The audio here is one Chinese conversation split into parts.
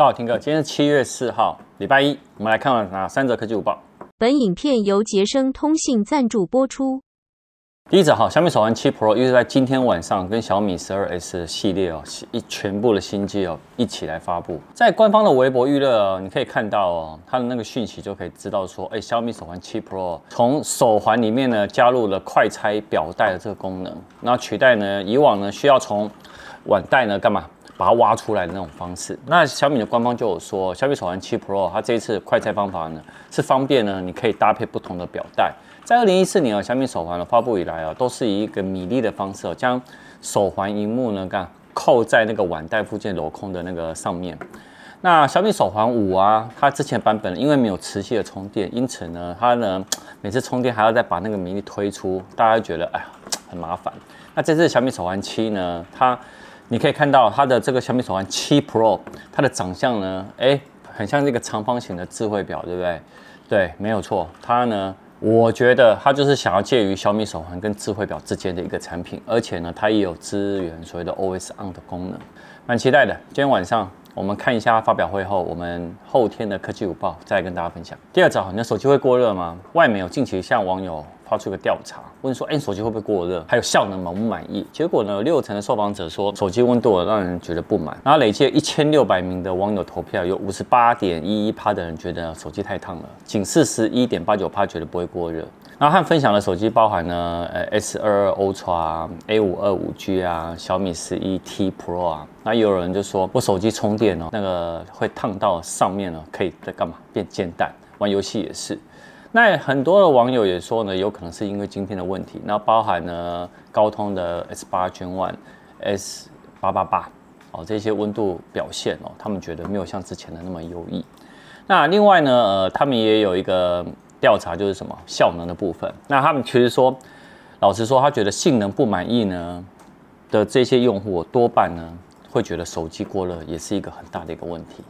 大家好，Tim 哥，今天是七月四号，礼拜一，我们来看看哪三则科技午报。本影片由杰生通信赞助播出。第一则哈，小米手环七 Pro 又是在今天晚上跟小米十二 S 系列哦，一全部的新机哦一起来发布。在官方的微博预热哦，你可以看到哦，它的那个讯息就可以知道说，哎，小米手环七 Pro 从手环里面呢加入了快拆表带的这个功能，那取代呢以往呢需要从腕带呢干嘛把它挖出来的那种方式。那小米的官方就有说，小米手环七 Pro 它这一次快拆方法呢是方便呢，你可以搭配不同的表带。在二零一四年啊，小米手环的发布以来啊，都是以一个米粒的方式将手环荧幕呢，干扣在那个腕带附近镂空的那个上面。那小米手环五啊，它之前版本因为没有磁吸的充电，因此呢，它呢每次充电还要再把那个米粒推出，大家觉得哎呀很麻烦。那这次小米手环七呢，它你可以看到它的这个小米手环七 Pro，它的长相呢，哎，很像这个长方形的智慧表，对不对？对，没有错，它呢。我觉得它就是想要介于小米手环跟智慧表之间的一个产品，而且呢，它也有支援所谓的 O S on 的功能，蛮期待的。今天晚上我们看一下发表会后，我们后天的科技午报再跟大家分享。第二条，你的手机会过热吗？外媒有近期向网友。发出一个调查，问说：“哎，手机会不会过热？还有效能满不满意？”结果呢，六成的受访者说手机温度让人觉得不满。然后累计一千六百名的网友投票，有五十八点一一趴的人觉得手机太烫了，仅四十一点八九趴觉得不会过热。然后他分享的手机包含呢，呃，S 二二 Ultra 啊、A 五二五 G 啊，小米十一 T Pro 啊。那有人就说我手机充电哦，那个会烫到上面呢，可以在干嘛？变煎蛋，玩游戏也是。那很多的网友也说呢，有可能是因为晶片的问题。那包含呢高通的 S 八 Gen One、S 八八八哦，这些温度表现哦，他们觉得没有像之前的那么优异。那另外呢，呃，他们也有一个调查，就是什么效能的部分。那他们其实说，老实说，他觉得性能不满意呢的这些用户，多半呢会觉得手机过热也是一个很大的一个问题。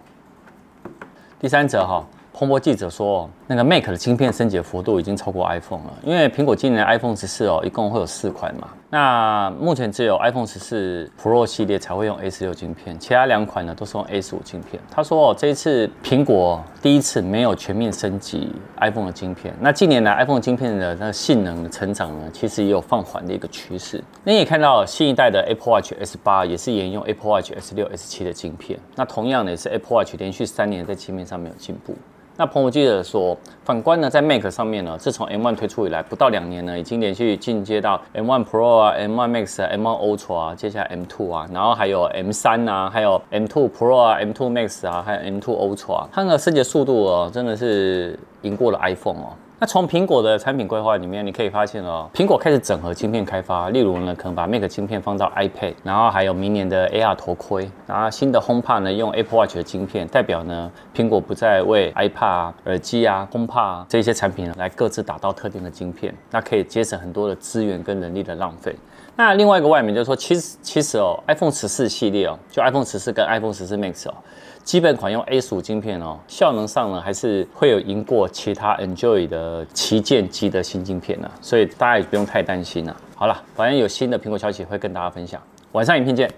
第三则哈。彭博记者说，那个 Mac 的晶片升级的幅度已经超过 iPhone 了，因为苹果今年 iPhone 十四哦，一共会有四款嘛。那目前只有 iPhone 十四 Pro 系列才会用 A 十六晶片，其他两款呢都是用 A 十五晶片。他说哦，这一次苹果第一次没有全面升级 iPhone 的晶片。那近年来 iPhone 晶片的那个性能的成长呢，其实也有放缓的一个趋势。那你也看到新一代的 Apple Watch S 八也是沿用 Apple Watch S 六 S 七的晶片。那同样呢，也是 Apple Watch 连续三年在晶片上面有进步。那彭博记者说，反观呢，在 Mac 上面呢，自从 M1 推出以来，不到两年呢，已经连续进阶到 M1 Pro 啊、M1 Max 啊、M1 Ultra 啊，接下来 M2 啊，然后还有 M3 啊，还有 M2 Pro 啊、M2 Max 啊，还有 M2 Ultra 啊，它的升级速度哦，真的是赢过了 iPhone 哦。那从苹果的产品规划里面，你可以发现哦，苹果开始整合晶片开发，例如呢，可能把 Mac 晶片放到 iPad，然后还有明年的 AR 头盔，然后新的 HomePod 呢用 Apple Watch 的晶片，代表呢，苹果不再为 iPad 啊、耳机啊、HomePod 啊这些产品呢来各自打造特定的晶片，那可以节省很多的资源跟人力的浪费。那另外一个外面就是说，其实其实哦，iPhone 十四系列哦，就 iPhone 十四跟 iPhone 十四 Max 哦。基本款用 A 十五晶片哦，效能上呢还是会有赢过其他 Enjoy 的呃旗舰机的新晶片呢，所以大家也不用太担心了。好了，反正有新的苹果消息会跟大家分享，晚上影片见。